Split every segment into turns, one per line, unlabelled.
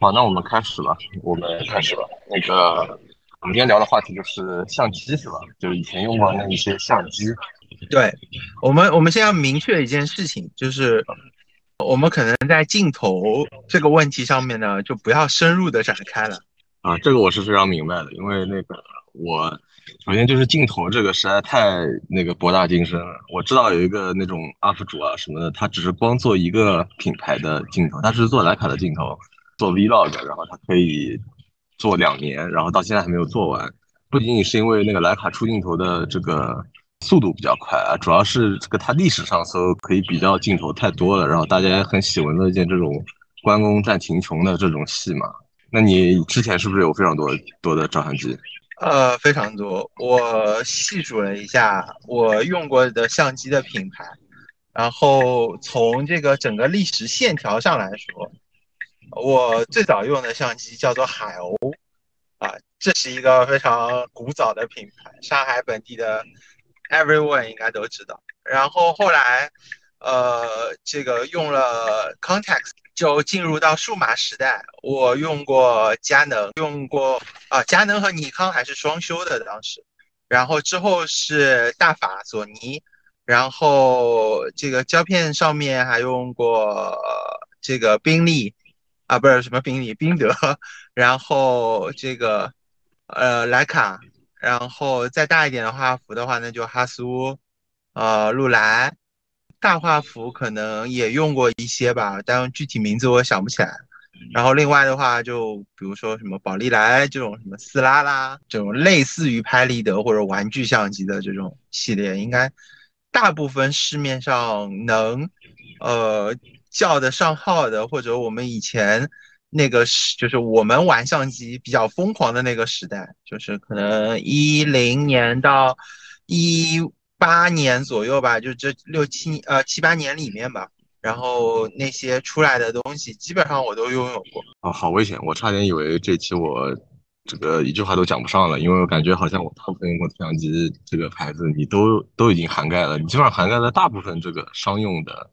好，那我们开始吧。我们开始吧。那个，我们今天聊的话题就是相机，是吧？就是以前用过的那一些相机。
对，我们我们先要明确一件事情，就是我们可能在镜头这个问题上面呢，就不要深入的展开了。
啊，这个我是非常明白的，因为那个我首先就是镜头这个实在太那个博大精深了。我知道有一个那种 UP 主啊什么的，他只是光做一个品牌的镜头，他只是做徕卡的镜头。做 vlog，然后它可以做两年，然后到现在还没有做完。不仅仅是因为那个徕卡出镜头的这个速度比较快啊，主要是这个它历史上搜可以比较镜头太多了，然后大家也很喜闻乐见这种关公战秦琼的这种戏嘛。那你之前是不是有非常多多的照相机？
呃，非常多。我细数了一下我用过的相机的品牌，然后从这个整个历史线条上来说。我最早用的相机叫做海鸥，啊，这是一个非常古早的品牌，上海本地的 everyone 应该都知道。然后后来，呃，这个用了 Contax，就进入到数码时代。我用过佳能，用过啊，佳能和尼康还是双修的当时。然后之后是大法、索尼，然后这个胶片上面还用过这个宾利。啊，不是什么宾利、宾得，然后这个呃莱卡，然后再大一点的画幅的话，那就哈苏，呃禄莱，大画幅可能也用过一些吧，但具体名字我想不起来。然后另外的话，就比如说什么宝丽来这种什么斯拉拉这种类似于拍立得或者玩具相机的这种系列，应该大部分市面上能呃。叫得上号的，或者我们以前那个时，就是我们玩相机比较疯狂的那个时代，就是可能一零年到一八年左右吧，就这六七呃七八年里面吧。然后那些出来的东西，基本上我都拥有过。
哦，好危险！我差点以为这期我这个一句话都讲不上了，因为我感觉好像我大部分用过的相机这个牌子，你都都已经涵盖了，你基本上涵盖了大部分这个商用的。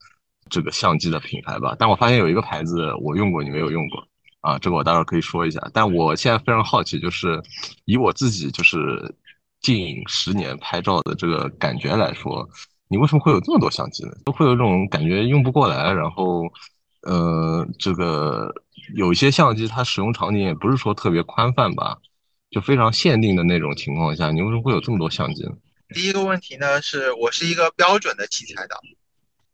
这个相机的品牌吧，但我发现有一个牌子我用过，你没有用过啊，这个我待会儿可以说一下。但我现在非常好奇，就是以我自己就是近十年拍照的这个感觉来说，你为什么会有这么多相机呢？都会有这种感觉用不过来，然后呃，这个有一些相机它使用场景也不是说特别宽泛吧，就非常限定的那种情况下，你为什么会有这么多相机呢？
第一个问题呢，是我是一个标准的器材党。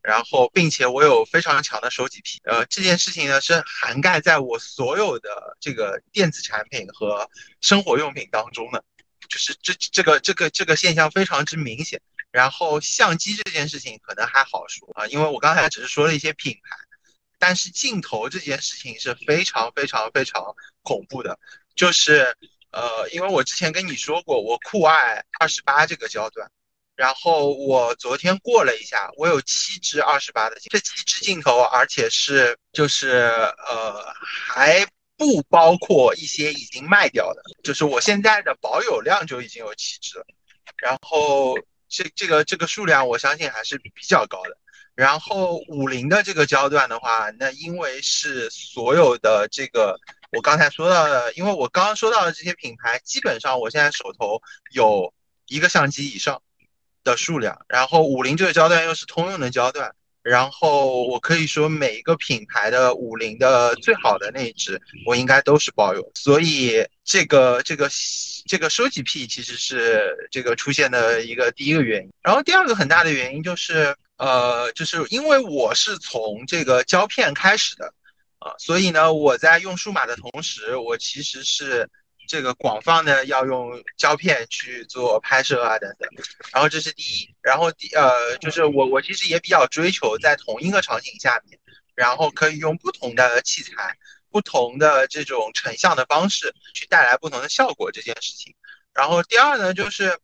然后，并且我有非常强的收集癖，呃，这件事情呢是涵盖在我所有的这个电子产品和生活用品当中的，就是这这个这个这个现象非常之明显。然后相机这件事情可能还好说啊，因为我刚才只是说了一些品牌，但是镜头这件事情是非常非常非常恐怖的，就是呃，因为我之前跟你说过，我酷爱二十八这个焦段。然后我昨天过了一下，我有七支二十八的镜，这七支镜头，而且是就是呃还不包括一些已经卖掉的，就是我现在的保有量就已经有七支了。然后这这个这个数量，我相信还是比较高的。然后五零的这个焦段的话，那因为是所有的这个我刚才说到的，因为我刚刚说到的这些品牌，基本上我现在手头有一个相机以上。的数量，然后五零这个焦段又是通用的焦段，然后我可以说每一个品牌的五零的最好的那一支，我应该都是保有，所以这个这个这个收集癖其实是这个出现的一个第一个原因，然后第二个很大的原因就是，呃，就是因为我是从这个胶片开始的，啊，所以呢，我在用数码的同时，我其实是。这个广泛的要用胶片去做拍摄啊等等，然后这是第一，然后第呃就是我我其实也比较追求在同一个场景下面，然后可以用不同的器材、不同的这种成像的方式去带来不同的效果这件事情。然后第二呢，就是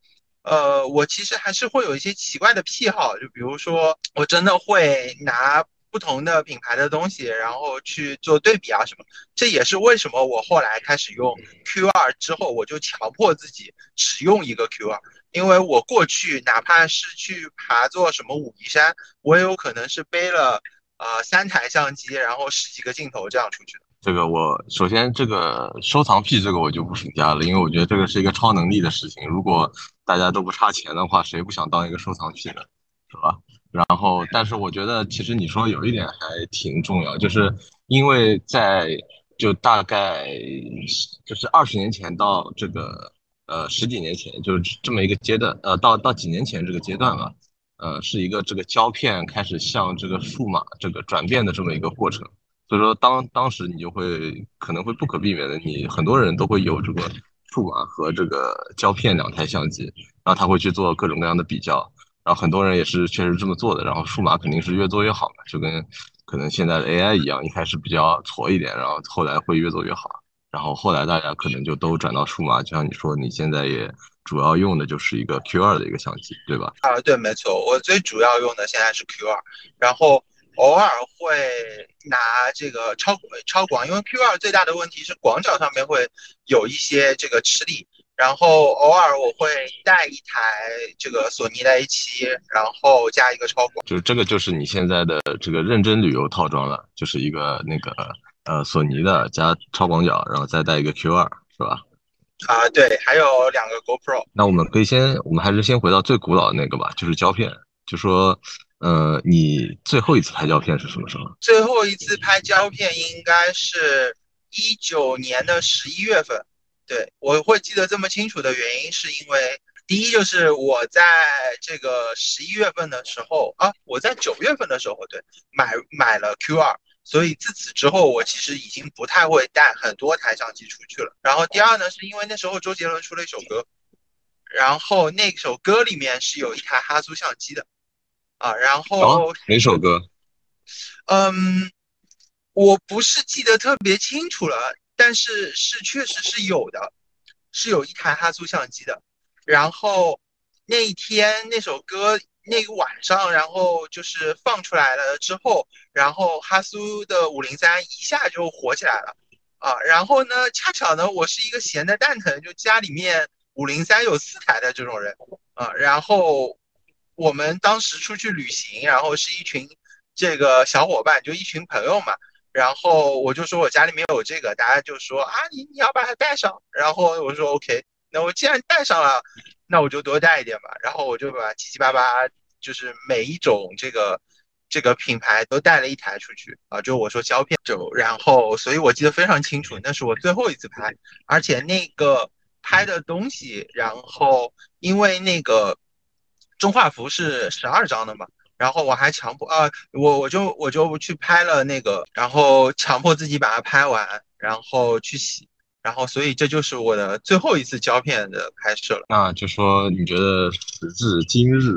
呃我其实还是会有一些奇怪的癖好，就比如说我真的会拿。不同的品牌的东西，然后去做对比啊什么，这也是为什么我后来开始用 Q 二之后，我就强迫自己只用一个 Q 二，因为我过去哪怕是去爬做什么武夷山，我也有可能是背了呃三台相机，然后十几个镜头这样出去的。
这个我首先这个收藏癖这个我就不评价了，因为我觉得这个是一个超能力的事情。如果大家都不差钱的话，谁不想当一个收藏癖呢？是吧？然后，但是我觉得其实你说有一点还挺重要，就是因为在就大概就是二十年前到这个呃十几年前，就是这么一个阶段，呃到到几年前这个阶段啊，呃是一个这个胶片开始向这个数码这个转变的这么一个过程。所以说当当时你就会可能会不可避免的，你很多人都会有这个数码和这个胶片两台相机，然后他会去做各种各样的比较。然后很多人也是确实这么做的，然后数码肯定是越做越好嘛，就跟可能现在的 AI 一样，一开始比较挫一点，然后后来会越做越好，然后后来大家可能就都转到数码，就像你说，你现在也主要用的就是一个 Q2 的一个相机，对吧？
啊，对，没错，我最主要用的现在是 Q2，然后偶尔会拿这个超超广，因为 Q2 最大的问题是广角上面会有一些这个吃力。然后偶尔我会带一台这个索尼的 A7，然后加一个超广，
就是这个就是你现在的这个认真旅游套装了，就是一个那个呃索尼的加超广角，然后再带一个 Q2，是吧？
啊，对，还有两个 GoPro。
那我们可以先，我们还是先回到最古老的那个吧，就是胶片。就说，呃，你最后一次拍胶片是什么时候？
最后一次拍胶片应该是一九年的十一月份。对，我会记得这么清楚的原因，是因为第一就是我在这个十一月份的时候啊，我在九月份的时候，对，买买了 Q 二，所以自此之后，我其实已经不太会带很多台相机出去了。然后第二呢，是因为那时候周杰伦出了一首歌，然后那首歌里面是有一台哈苏相机的，啊，然后
哪首歌？
嗯，我不是记得特别清楚了。但是是确实是有的，是有一台哈苏相机的。然后那一天那首歌那个晚上，然后就是放出来了之后，然后哈苏的五零三一下就火起来了啊。然后呢，恰巧呢，我是一个闲的蛋疼，就家里面五零三有四台的这种人啊。然后我们当时出去旅行，然后是一群这个小伙伴，就一群朋友嘛。然后我就说我家里面有这个，大家就说啊，你你要把它带上。然后我说 OK，那我既然带上了，那我就多带一点吧。然后我就把七七八八，就是每一种这个这个品牌都带了一台出去啊。就我说胶片，就然后，所以我记得非常清楚，那是我最后一次拍，而且那个拍的东西，然后因为那个中画幅是十二张的嘛。然后我还强迫啊，我我就我就去拍了那个，然后强迫自己把它拍完，然后去洗，然后所以这就是我的最后一次胶片的拍摄了。
那就说你觉得时至今日，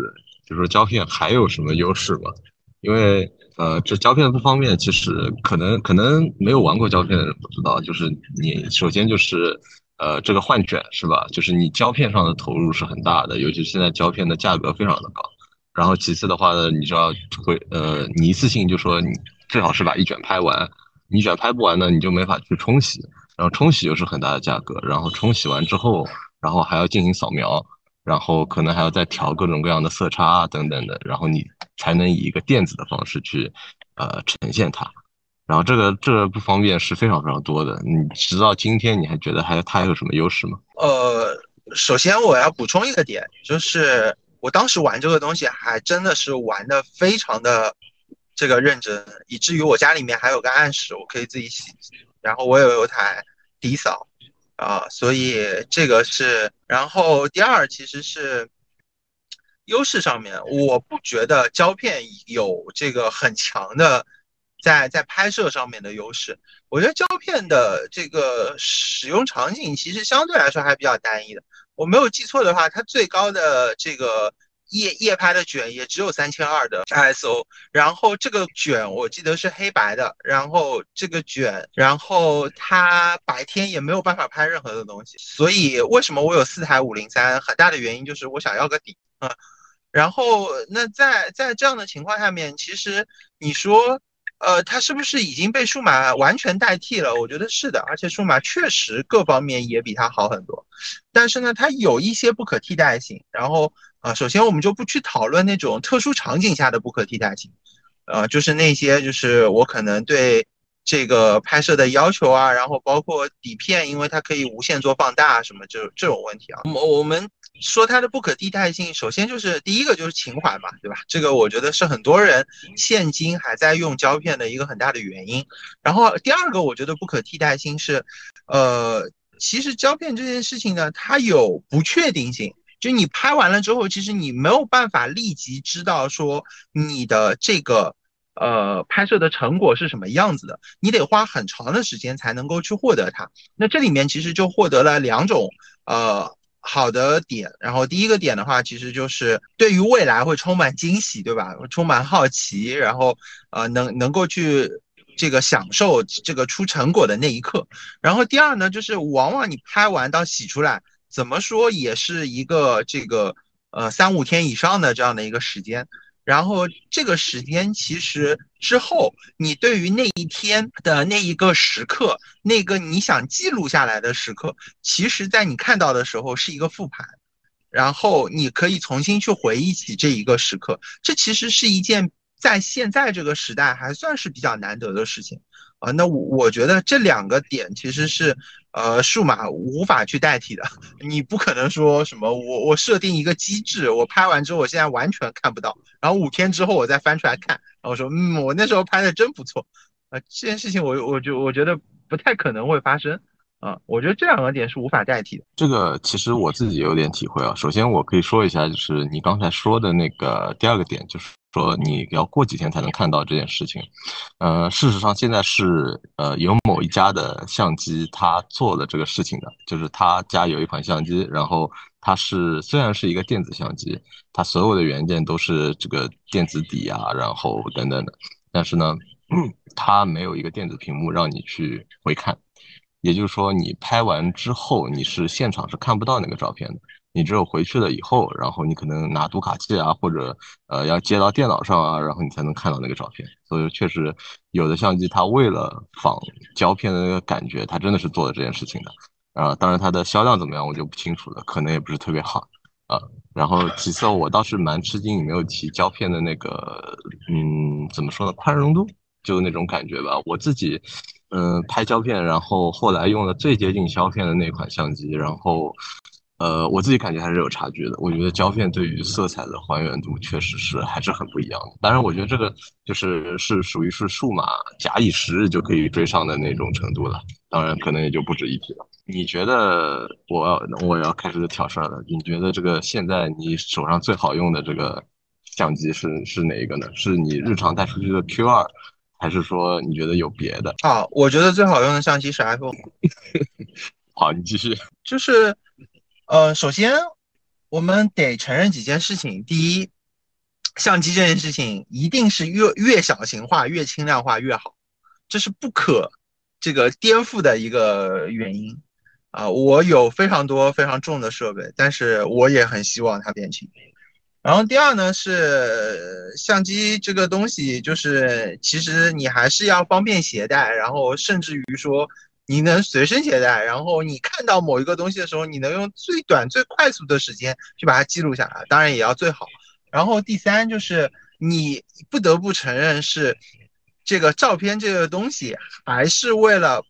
就说胶片还有什么优势吗？因为呃，这胶片不方便，其实可能可能没有玩过胶片的人不知道，就是你首先就是呃这个换卷是吧？就是你胶片上的投入是很大的，尤其现在胶片的价格非常的高。然后其次的话呢，你就要会呃，你一次性就说你最好是把一卷拍完，你卷拍不完呢，你就没法去冲洗，然后冲洗又是很大的价格，然后冲洗完之后，然后还要进行扫描，然后可能还要再调各种各样的色差啊等等的，然后你才能以一个电子的方式去呃呈现它，然后这个这个不方便是非常非常多的，你直到今天你还觉得还它还有什么优势吗？
呃，首先我要补充一个点就是。我当时玩这个东西还真的是玩的非常的这个认真，以至于我家里面还有个暗室，我可以自己洗。然后我也有台底扫啊，所以这个是。然后第二其实是优势上面，我不觉得胶片有这个很强的在在拍摄上面的优势。我觉得胶片的这个使用场景其实相对来说还比较单一的。我没有记错的话，它最高的这个夜夜拍的卷也只有三千二的 ISO，然后这个卷我记得是黑白的，然后这个卷，然后它白天也没有办法拍任何的东西，所以为什么我有四台五零三，很大的原因就是我想要个底啊，然后那在在这样的情况下面，其实你说。呃，它是不是已经被数码完全代替了？我觉得是的，而且数码确实各方面也比它好很多。但是呢，它有一些不可替代性。然后啊，首先我们就不去讨论那种特殊场景下的不可替代性，呃，就是那些就是我可能对这个拍摄的要求啊，然后包括底片，因为它可以无限做放大什么这这种问题啊。我我们说它的不可替代性，首先就是第一个就是情怀嘛，对吧？这个我觉得是很多人现今还在用胶片的一个很大的原因。然后第二个，我觉得不可替代性是，呃，其实胶片这件事情呢，它有不确定性，就你拍完了之后，其实你没有办法立即知道说你的这个。呃，拍摄的成果是什么样子的？你得花很长的时间才能够去获得它。那这里面其实就获得了两种呃好的点。然后第一个点的话，其实就是对于未来会充满惊喜，对吧？充满好奇，然后呃能能够去这个享受这个出成果的那一刻。然后第二呢，就是往往你拍完到洗出来，怎么说也是一个这个呃三五天以上的这样的一个时间。然后这个时间其实之后，你对于那一天的那一个时刻，那个你想记录下来的时刻，其实在你看到的时候是一个复盘，然后你可以重新去回忆起这一个时刻，这其实是一件在现在这个时代还算是比较难得的事情。啊，那我我觉得这两个点其实是，呃，数码无法去代替的。你不可能说什么，我我设定一个机制，我拍完之后我现在完全看不到，然后五天之后我再翻出来看，然后说，嗯，我那时候拍的真不错。啊，这件事情我我就我觉得不太可能会发生。啊，我觉得这两个点是无法代替的。
这个其实我自己有点体会啊。首先我可以说一下，就是你刚才说的那个第二个点，就是。说你要过几天才能看到这件事情，呃，事实上现在是呃有某一家的相机，他做了这个事情的，就是他家有一款相机，然后它是虽然是一个电子相机，它所有的元件都是这个电子底啊，然后等等的，但是呢，它没有一个电子屏幕让你去回看，也就是说你拍完之后你是现场是看不到那个照片的。你只有回去了以后，然后你可能拿读卡器啊，或者呃要接到电脑上啊，然后你才能看到那个照片。所以确实有的相机它为了仿胶片的那个感觉，它真的是做了这件事情的。啊，当然它的销量怎么样我就不清楚了，可能也不是特别好啊。然后其次我倒是蛮吃惊你没有提胶片的那个，嗯，怎么说呢，宽容度，就那种感觉吧。我自己嗯拍胶片，然后后来用了最接近胶片的那款相机，然后。呃，我自己感觉还是有差距的。我觉得胶片对于色彩的还原度确实是还是很不一样的。当然，我觉得这个就是是属于是数码假以时日就可以追上的那种程度了。当然，可能也就不值一提了。你觉得我要我要开始挑事儿了？你觉得这个现在你手上最好用的这个相机是是哪一个呢？是你日常带出去的 Q 二，还是说你觉得有别的？
好，我觉得最好用的相机是 iPhone。
好，你继续。
就是。呃，首先，我们得承认几件事情。第一，相机这件事情一定是越越小型化、越轻量化越好，这是不可这个颠覆的一个原因。啊，我有非常多非常重的设备，但是我也很希望它变轻。然后第二呢，是相机这个东西，就是其实你还是要方便携带，然后甚至于说。你能随身携带，然后你看到某一个东西的时候，你能用最短、最快速的时间去把它记录下来，当然也要最好。然后第三就是你不得不承认是这个照片这个东西，还是为了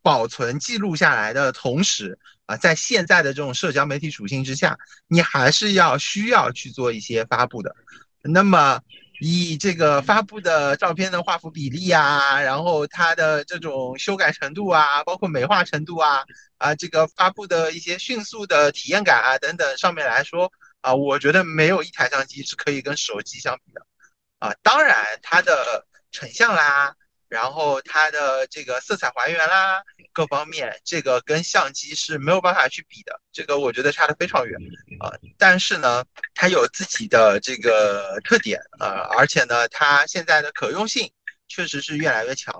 保存记录下来的同时啊，在现在的这种社交媒体属性之下，你还是要需要去做一些发布的。那么。以这个发布的照片的画幅比例啊，然后它的这种修改程度啊，包括美化程度啊，啊，这个发布的一些迅速的体验感啊等等上面来说啊，我觉得没有一台相机是可以跟手机相比的，啊，当然它的成像啦。然后它的这个色彩还原啦，各方面这个跟相机是没有办法去比的，这个我觉得差得非常远啊。但是呢，它有自己的这个特点啊，而且呢，它现在的可用性确实是越来越强。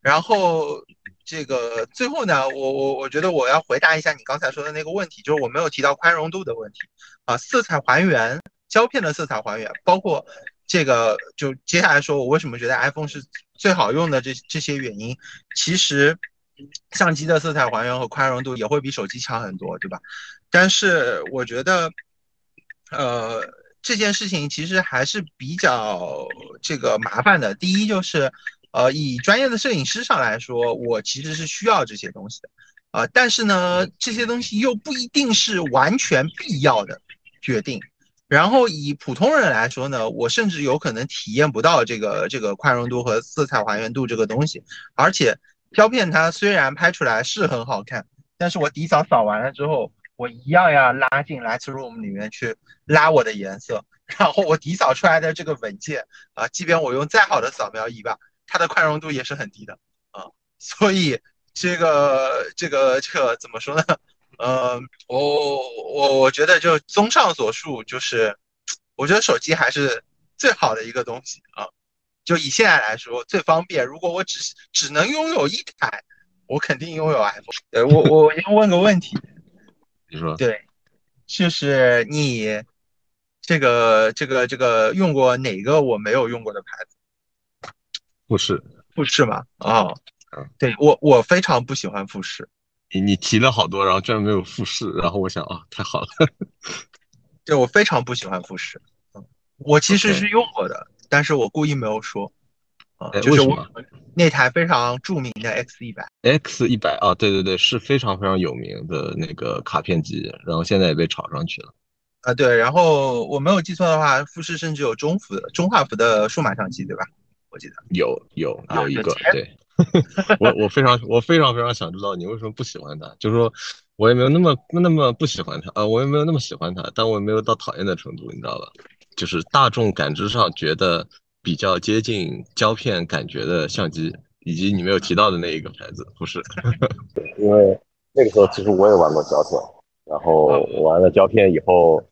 然后这个最后呢，我我我觉得我要回答一下你刚才说的那个问题，就是我没有提到宽容度的问题啊，色彩还原，胶片的色彩还原，包括。这个就接下来说，我为什么觉得 iPhone 是最好用的这这些原因，其实相机的色彩还原和宽容度也会比手机强很多，对吧？但是我觉得，呃，这件事情其实还是比较这个麻烦的。第一就是呃，以专业的摄影师上来说，我其实是需要这些东西的，啊，但是呢，这些东西又不一定是完全必要的决定。然后以普通人来说呢，我甚至有可能体验不到这个这个宽容度和色彩还原度这个东西。而且胶片它虽然拍出来是很好看，但是我底扫扫完了之后，我一样要拉进 Lightroom 里面去拉我的颜色，然后我底扫出来的这个文件啊，即便我用再好的扫描仪吧。它的宽容度也是很低的啊，所以这个这个这个怎么说呢？呃，我我我觉得就综上所述，就是我觉得手机还是最好的一个东西啊。就以现在来说，最方便。如果我只只能拥有一台，我肯定拥有 iPhone。呃，我我先问个问题，
你说
对，就是你这个这个这个用过哪个我没有用过的牌子？
富士，
富士吗？哦，对我我非常不喜欢富士。
你你提了好多，然后居然没有复试，然后我想啊，太好了。
对我非常不喜欢富士。我其实是用过的，但是我故意没有说。啊，就是我那台非常著名的 X 一百。
X 一百啊，对对对，是非常非常有名的那个卡片机，然后现在也被炒上去了。
啊，对，然后我没有记错的话，富士甚至有中幅的中画幅的数码相机，对吧？我记得
有有有一个，对 我我非常我非常非常想知道你为什么不喜欢它，就是说我也没有那么那么不喜欢它啊，我也没有那么喜欢它，但我也没有到讨厌的程度，你知道吧？就是大众感知上觉得比较接近胶片感觉的相机，以及你没有提到的那一个牌子，不是？
对，因为那个时候其实我也玩过胶片，然后玩了胶片以后，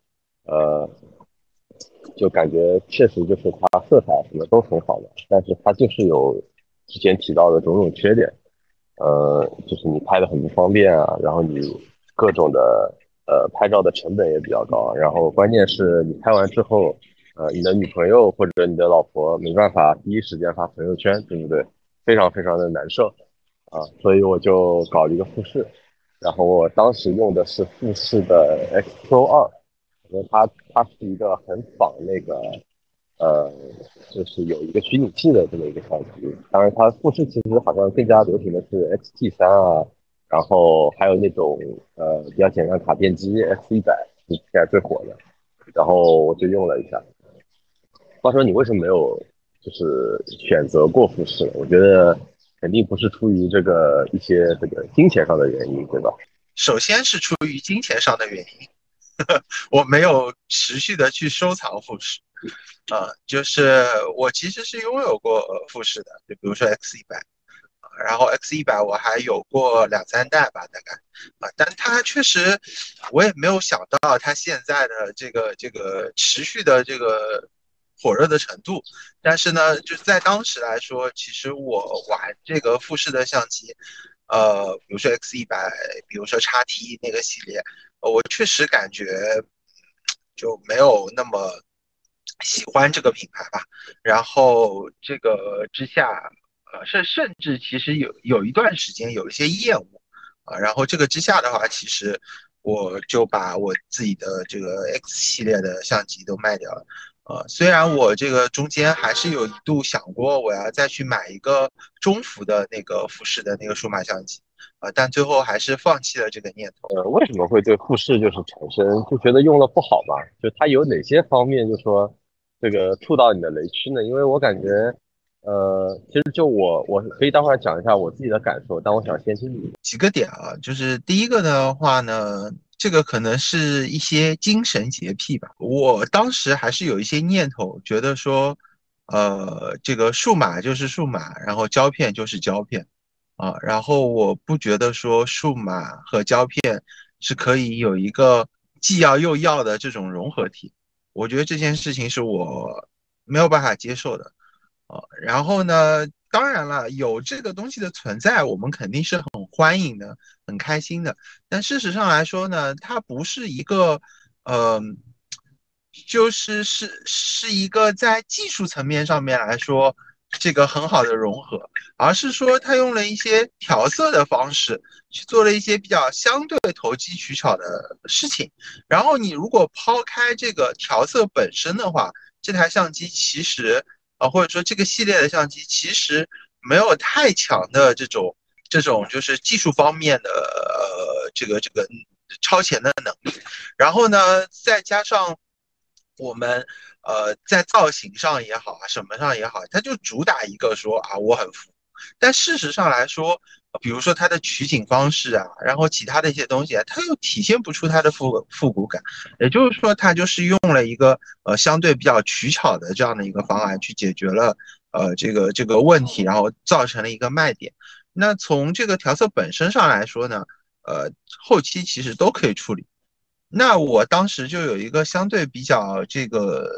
呃。就感觉确实就是它色彩什么都很好的，但是它就是有之前提到的种种缺点，呃，就是你拍的很不方便啊，然后你各种的呃拍照的成本也比较高，然后关键是你拍完之后，呃，你的女朋友或者你的老婆没办法第一时间发朋友圈，对不对？非常非常的难受啊，所以我就搞了一个富士，然后我当时用的是富士的 X Pro 二。因为它它是一个很仿那个，呃，就是有一个虚拟器的这么一个相机。当然，它富士其实好像更加流行的是 X T 三啊，然后还有那种呃比较简单的卡片机 X 一百是现在最火的。然后我就用了一下。话说你为什么没有就是选择过富士？我觉得肯定不是出于这个一些这个金钱上的原因，对吧？
首先是出于金钱上的原因。我没有持续的去收藏富士，啊，就是我其实是拥有过富士的，就比如说 X 一百，然后 X 一百我还有过两三代吧，大概，啊，但它确实，我也没有想到它现在的这个这个持续的这个火热的程度，但是呢，就在当时来说，其实我玩这个富士的相机，呃，比如说 X 一百，比如说叉 T 那个系列。我确实感觉就没有那么喜欢这个品牌吧。然后这个之下，呃，甚甚至其实有有一段时间有一些厌恶啊。然后这个之下的话，其实我就把我自己的这个 X 系列的相机都卖掉了。呃，虽然我这个中间还是有一度想过我要再去买一个中幅的那个富士的那个数码相机。啊，但最后还是放弃了这个念头。
呃，为什么会对富士就是产生就觉得用了不好嘛？就它有哪些方面就说这个触到你的雷区呢？因为我感觉，呃，其实就我我可以待会讲一下我自己的感受，但我想先听你
几个点啊。就是第一个的话呢，这个可能是一些精神洁癖吧。我当时还是有一些念头，觉得说，呃，这个数码就是数码，然后胶片就是胶片。啊，然后我不觉得说数码和胶片是可以有一个既要又要的这种融合体，我觉得这件事情是我没有办法接受的。啊，然后呢，当然了，有这个东西的存在，我们肯定是很欢迎的，很开心的。但事实上来说呢，它不是一个，嗯，就是是是一个在技术层面上面来说。这个很好的融合，而是说他用了一些调色的方式去做了一些比较相对投机取巧的事情。然后你如果抛开这个调色本身的话，这台相机其实啊，或者说这个系列的相机其实没有太强的这种这种就是技术方面的呃这个这个超前的能力，然后呢，再加上我们呃在造型上也好啊，什么上也好，它就主打一个说啊我很服，但事实上来说。比如说它的取景方式啊，然后其他的一些东西啊，它又体现不出它的复复古感。也就是说，它就是用了一个呃相对比较取巧的这样的一个方案去解决了呃这个这个问题，然后造成了一个卖点。那从这个调色本身上来说呢，呃后期其实都可以处理。那我当时就有一个相对比较这个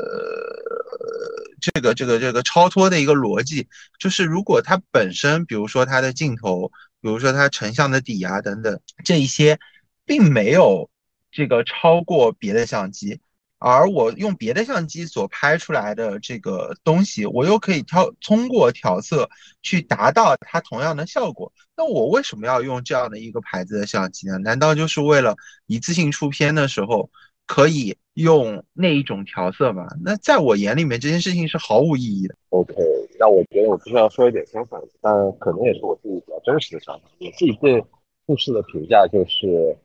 这个这个这个超脱的一个逻辑，就是如果它本身，比如说它的镜头。比如说它成像的底啊等等这一些，并没有这个超过别的相机，而我用别的相机所拍出来的这个东西，我又可以调通过调色去达到它同样的效果。那我为什么要用这样的一个牌子的相机呢？难道就是为了一次性出片的时候可以用那一种调色吗？那在我眼里面，这件事情是毫无意义的。
OK。那我觉得我必须要说一点相反，但可能也是我自己比较真实的想法。我自己对富士的评价就是，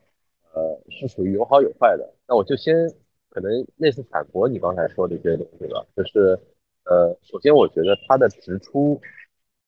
呃，是属于有好有坏的。那我就先可能类似反驳你刚才说的这些东西吧。就是，呃，首先我觉得它的直出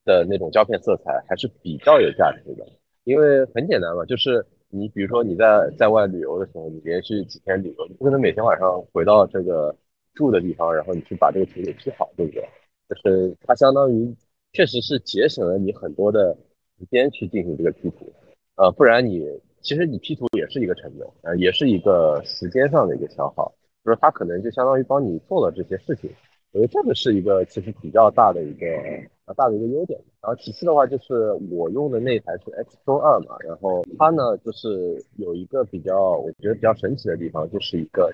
的那种胶片色彩还是比较有价值的，因为很简单嘛，就是你比如说你在在外旅游的时候，你连续几天旅游，你不可能每天晚上回到这个住的地方，然后你去把这个图给 P 好，对不对？就是它相当于确实是节省了你很多的时间去进行这个 P 图，呃，不然你其实你 P 图也是一个成本，呃，也是一个时间上的一个消耗，就是它可能就相当于帮你做了这些事情，我觉得这个是一个其实比较大的一个啊大的一个优点。然后其次的话就是我用的那台是 X Pro 二嘛，然后它呢就是有一个比较我觉得比较神奇的地方，就是一个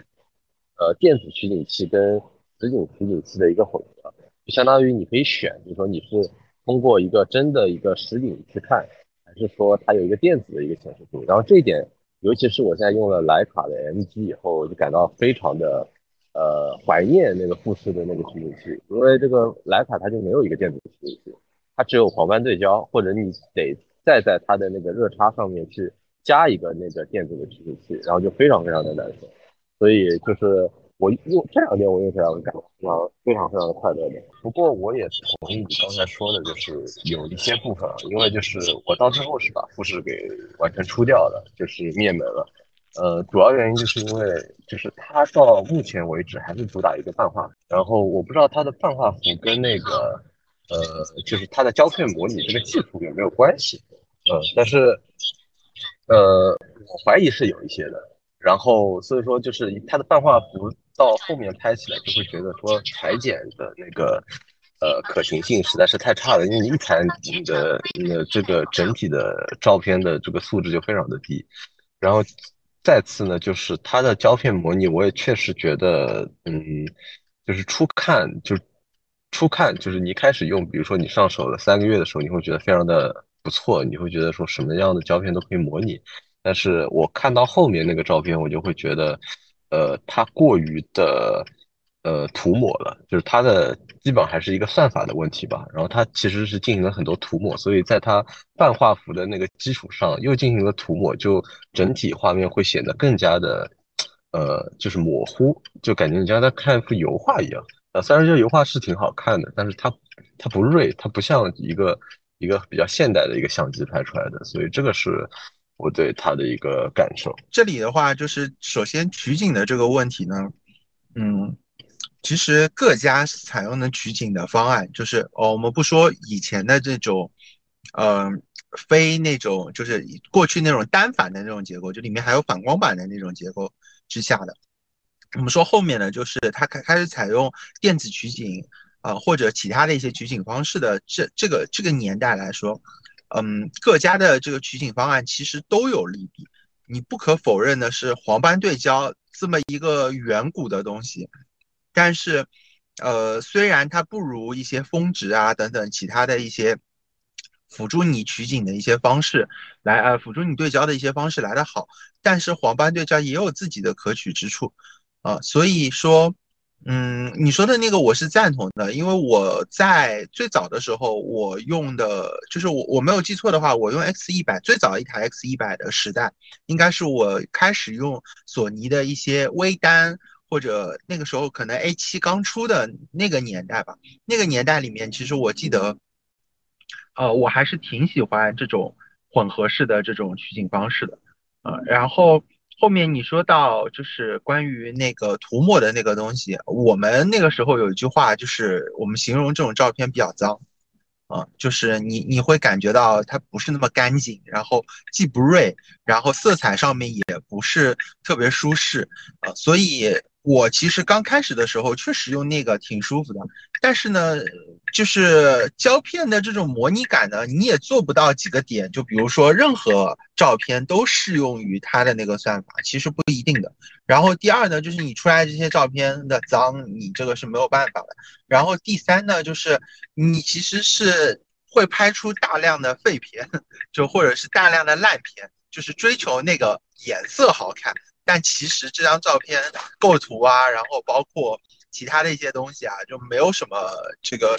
呃电子取景器跟实景取景器的一个混合。就相当于你可以选，比如说你是通过一个真的一个实景去看，还是说它有一个电子的一个显示图。然后这一点，尤其是我现在用了徕卡的 M G 以后，我就感到非常的呃怀念那个富士的那个取景器，因为这个徕卡它就没有一个电子取景器，它只有黄斑对焦，或者你得再在它的那个热差上面去加一个那个电子的取景器，然后就非常非常的难受。所以就是。我用这两天我用起来，我感到非常非常的快乐的。不过我也同意你刚才说的，就是有一些部分，因为就是我到最后是把富士给完全出掉了，就是灭门了。呃，主要原因就是因为就是它到目前为止还是主打一个泛化，然后我不知道它的泛化幅跟那个呃，就是它的胶片模拟这个技术有没有关系。呃，但是呃，我怀疑是有一些的。然后所以说就是它的泛化幅。到后面拍起来就会觉得说裁剪的那个呃可行性实在是太差了，因为你一裁你的呃这个整体的照片的这个素质就非常的低。然后再次呢，就是它的胶片模拟，我也确实觉得嗯，就是初看就初看就是你一开始用，比如说你上手了三个月的时候，你会觉得非常的不错，你会觉得说什么样的胶片都可以模拟。但是我看到后面那个照片，我就会觉得。呃，它过于的呃涂抹了，就是它的基本还是一个算法的问题吧。然后它其实是进行了很多涂抹，所以在它半画幅的那个基础上又进行了涂抹，就整体画面会显得更加的呃就是模糊，就感觉你像在看一幅油画一样。呃，虽然这油画是挺好看的，但是它它不锐，它不像一个一个比较现代的一个相机拍出来的，所以这个是。我对它的一个感受，
这里的话就是首先取景的这个问题呢，嗯，其实各家采用的取景的方案，就是哦，我们不说以前的这种，嗯，非那种就是过去那种单反的那种结构，就里面还有反光板的那种结构之下的，我们说后面呢，就是它开开始采用电子取景啊或者其他的一些取景方式的这这个这个年代来说。嗯，各家的这个取景方案其实都有利弊。你不可否认的是，黄斑对焦这么一个远古的东西，但是，呃，虽然它不如一些峰值啊等等其他的一些辅助你取景的一些方式来，呃，辅助你对焦的一些方式来得好，但是黄斑对焦也有自己的可取之处啊。所以说，嗯，你说的那个我是赞同的，因为我在最早的时候，我用的就是我我没有记错的话，我用 X 一百最早一台 X 一百的时代，应该是我开始用索尼的一些微单，或者那个时候可能 A 七刚出的那个年代吧。那个年代里面，其实我记得，呃，我还是挺喜欢这种混合式的这种取景方式的，呃，然后。后面你说到就是关于那个涂抹的那个东西，我们那个时候有一句话，就是我们形容这种照片比较脏，啊，就是你你会感觉到它不是那么干净，然后既不锐，然后色彩上面也不是特别舒适，啊，所以。我其实刚开始的时候确实用那个挺舒服的，但是呢，就是胶片的这种模拟感呢，你也做不到几个点。就比如说，任何照片都适用于它的那个算法，其实不一定的。然后第二呢，就是你出来这些照片的脏，你这个是没有办法的。然后第三呢，就是你其实是会拍出大量的废片，就或者是大量的烂片，就是追求那个颜色好看。但其实这张照片构图啊，然后包括其他的一些东西啊，就没有什么这个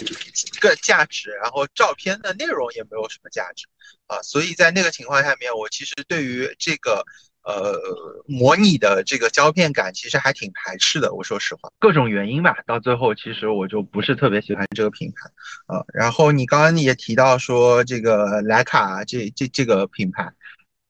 个价值，然后照片的内容也没有什么价值啊，所以在那个情况下面，我其实对于这个呃模拟的这个胶片感其实还挺排斥的。我说实话，各种原因吧，到最后其实我就不是特别喜欢这个品牌啊。然后你刚刚也提到说这个徕卡这这这个品牌。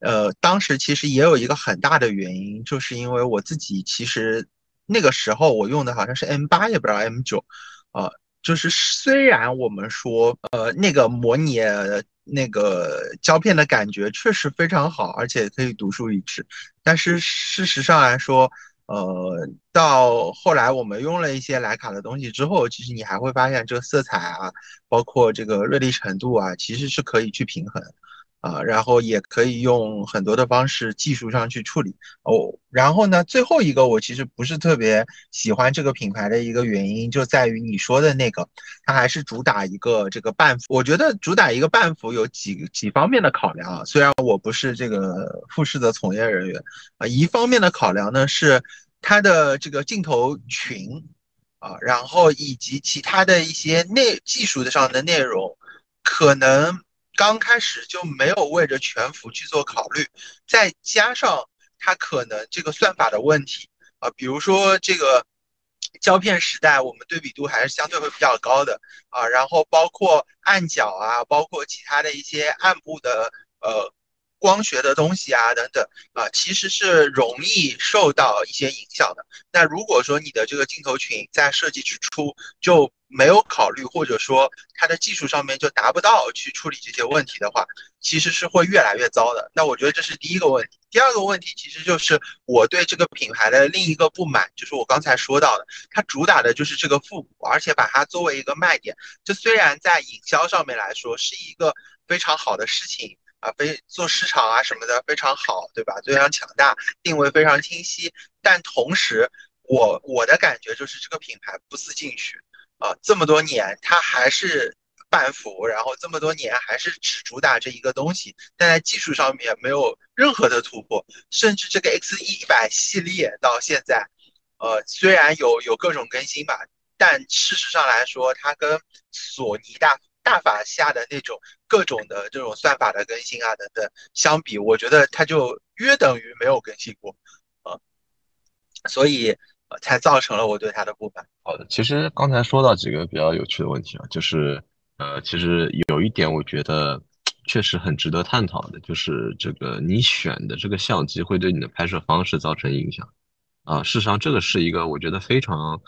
呃，当时其实也有一个很大的原因，就是因为我自己其实那个时候我用的好像是 M 八，也不知道 M 九，呃，就是虽然我们说呃那个模拟那个胶片的感觉确实非常好，而且可以独树一帜，但是事实上来说，呃，到后来我们用了一些徕卡的东西之后，其实你还会发现这个色彩啊，包括这个锐利程度啊，其实是可以去平衡。啊，然后也可以用很多的方式技术上去处理哦。然后呢，最后一个我其实不是特别喜欢这个品牌的一个原因，就在于你说的那个，它还是主打一个这个半幅。我觉得主打一个半幅有几几方面的考量啊。虽然我不是这个富士的从业人员啊，一方面的考量呢是它的这个镜头群啊，然后以及其他的一些内技术的上的内容，可能。刚开始就没有为着全幅去做考虑，再加上它可能这个算法的问题啊，比如说这个胶片时代，我们对比度还是相对会比较高的啊，然后包括暗角啊，包括其他的一些暗部的呃。光学的东西啊，等等啊，其实是容易受到一些影响的。那如果说你的这个镜头群在设计之初就没有考虑，或者说它的技术上面就达不到去处理这些问题的话，其实是会越来越糟的。那我觉得这是第一个问题。第二个问题其实就是我对这个品牌的另一个不满，就是我刚才说到的，它主打的就是这个复古，而且把它作为一个卖点。这虽然在营销上面来说是一个非常好的事情。啊，非做市场啊什么的非常好，对吧？非常强大，定位非常清晰。但同时，我我的感觉就是这个品牌不思进取啊，这么多年它还是半幅，然后这么多年还是只主打这一个东西，但在技术上面没有任何的突破，甚至这个 X 一百系列到现在，呃，虽然有有各种更新吧，但事实上来说，它跟索尼大。大法下的那种各种的这种算法的更新啊等等相比，我觉得它就约等于没有更新过，啊，所以才造成了我对它的不满。
好的，其实刚才说到几个比较有趣的问题啊，就是呃，其实有一点我觉得确实很值得探讨的，就是这个你选的这个相机会对你的拍摄方式造成影响啊。事实上，这个是一个我觉得非常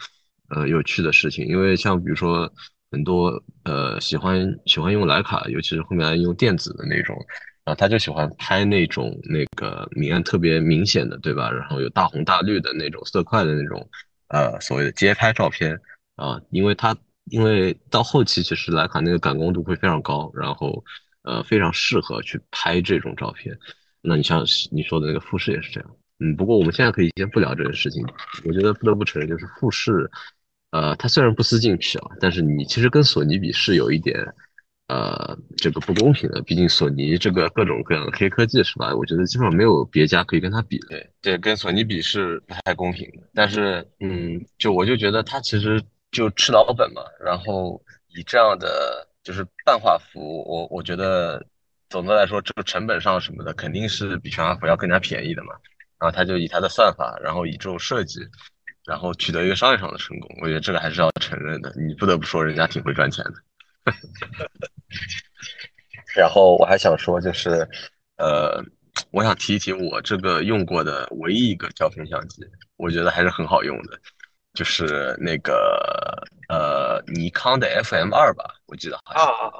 呃有趣的事情，因为像比如说。很多呃喜欢喜欢用徕卡，尤其是后面用电子的那种，啊，他就喜欢拍那种那个明暗特别明显的，对吧？然后有大红大绿的那种色块的那种，呃，所谓的街拍照片啊，因为它因为到后期其实徕卡那个感光度会非常高，然后呃非常适合去拍这种照片。那你像你说的那个富士也是这样，嗯，不过我们现在可以先不聊这个事情，我觉得不得不承认就是富士。呃，它虽然不思进取啊，但是你其实跟索尼比是有一点，呃这个不公平的。毕竟索尼这个各种各样的黑科技是吧？我觉得基本上没有别家可以跟它比。对，对，跟索尼比是不太公平的。但是，嗯，就我就觉得它其实就吃老本嘛。然后以这样的就是半画幅，我我觉得总的来说这个成本上什么的肯定是比全画幅要更加便宜的嘛。然后他就以他的算法，然后以这种设计。然后取得一个商业上的成功，我觉得这个还是要承认的。你不得不说，人家挺会赚钱的。然后我还想说，就是，呃，我想提一提我这个用过的唯一一个胶片相机，我觉得还是很好用的，就是那个呃尼康的 FM 二吧，我记得好像。啊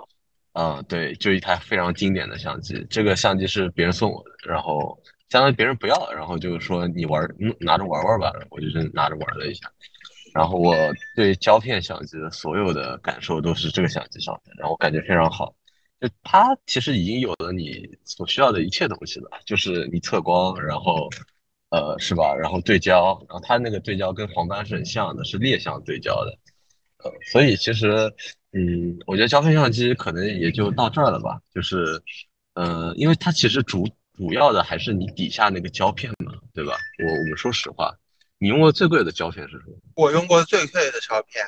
啊对，就一台非常经典的相机。这个相机是别人送我的，然后。相当于别人不要，然后就是说你玩，嗯拿着玩玩吧。我就是拿着玩了一下，然后我对胶片相机的所有的感受都是这个相机上面，然后我感觉非常好。就它其实已经有了你所需要的一切东西了，就是你测光，然后呃是吧？然后对焦，然后它那个对焦跟黄斑是很像的，是裂相对焦的。呃，所以其实嗯，我觉得胶片相机可能也就到这儿了吧。就是呃，因为它其实主。主要的还是你底下那个胶片嘛，对吧？我我们说实话，你用过最贵的胶片是什么？
我用过最贵的胶片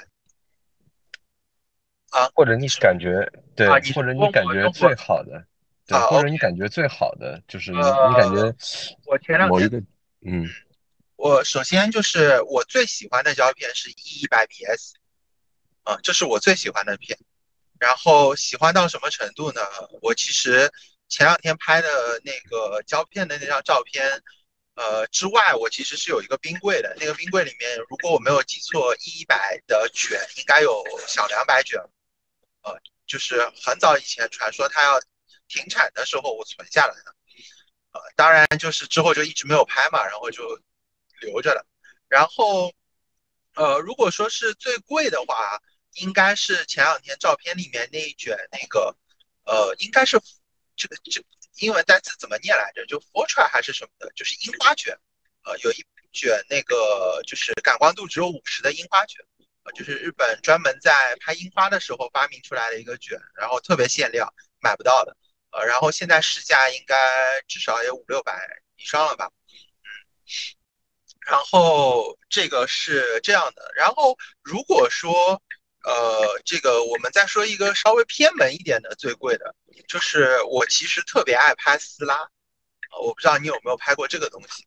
啊，
或者你感觉对，或者你感觉最好的，对，或者你感觉最好的就是你你感觉
我前两
某一个嗯，
我首先就是我最喜欢的胶片是 E 一百 PS，啊，这是我最喜欢的片，然后喜欢到什么程度呢？我其实。前两天拍的那个胶片的那张照片，呃，之外，我其实是有一个冰柜的。那个冰柜里面，如果我没有记错，一百的卷应该有小两百卷，呃，就是很早以前传说它要停产的时候，我存下来的。呃，当然就是之后就一直没有拍嘛，然后就留着了。然后，呃，如果说是最贵的话，应该是前两天照片里面那一卷那个，呃，应该是。这个这英文单词怎么念来着？就 Fortra 还是什么的？就是樱花卷，呃，有一卷那个就是感光度只有五十的樱花卷，呃，就是日本专门在拍樱花的时候发明出来的一个卷，然后特别限量，买不到的，呃，然后现在市价应该至少也五六百以上了吧？嗯，然后这个是这样的，然后如果说。呃，这个我们再说一个稍微偏门一点的最贵的，就是我其实特别爱拍撕拉，呃，我不知道你有没有拍过这个东西，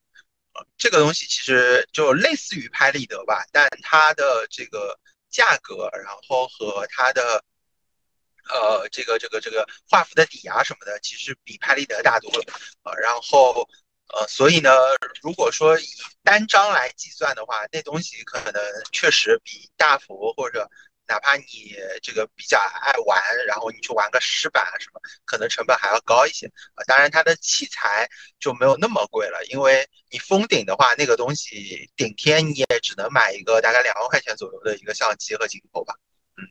呃，这个东西其实就类似于拍立得吧，但它的这个价格，然后和它的呃这个这个这个画幅的底啊什么的，其实比拍立得大多了，呃，然后呃，所以呢，如果说以单张来计算的话，那东西可能确实比大幅或者哪怕你这个比较爱玩，然后你去玩个湿板什么，可能成本还要高一些啊。当然，它的器材就没有那么贵了，因为你封顶的话，那个东西顶天你也只能买一个大概两万块钱左右的一个相机和镜头吧。嗯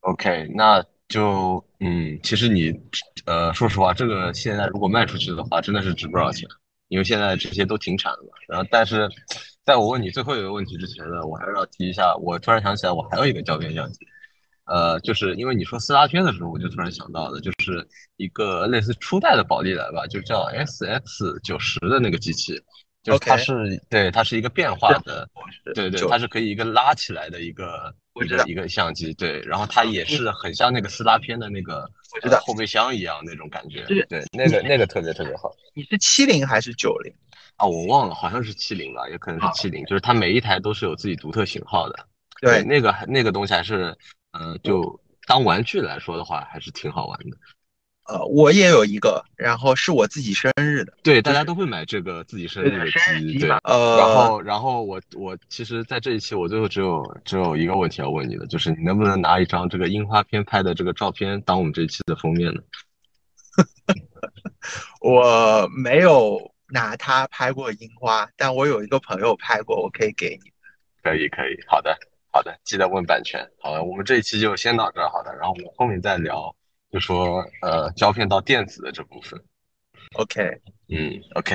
，OK，那就嗯，其实你呃，说实话，这个现在如果卖出去的话，真的是值不少钱，因为现在这些都停产了嘛。然后，但是。在我问你最后一个问题之前呢，我还是要提一下，我突然想起来，我还有一个胶片相机，呃，就是因为你说撕拉片的时候，我就突然想到了，就是一个类似初代的宝丽来吧，就叫 S X 九十的那个机器。就是它是对，它是一个变化的，对对，它是可以一个拉起来的一个一个一个相机，对，然后它也是很像那个撕拉片的那个后备箱一样那种感觉，对，那个那个特别特别好。
你是七零还是九零
啊？我忘了，好像是七零吧，也可能是七零，就是它每一台都是有自己独特型号的。
对，
那个那个东西还是，嗯，就当玩具来说的话，还是挺好玩的。
呃，我也有一个，然后是我自己生日的。
对，大家都会买这个自己生日的机，对。
呃，
然后，然后我我其实，在这一期，我最后只有只有一个问题要问你的，就是你能不能拿一张这个樱花片拍的这个照片当我们这一期的封面呢？
我没有拿它拍过樱花，但我有一个朋友拍过，我可以给你。
可以，可以，好的，好的，记得问版权。好的，我们这一期就先到这儿，好的，然后我们后面再聊。就说呃，胶片到电子的这部分
，OK，
嗯，OK。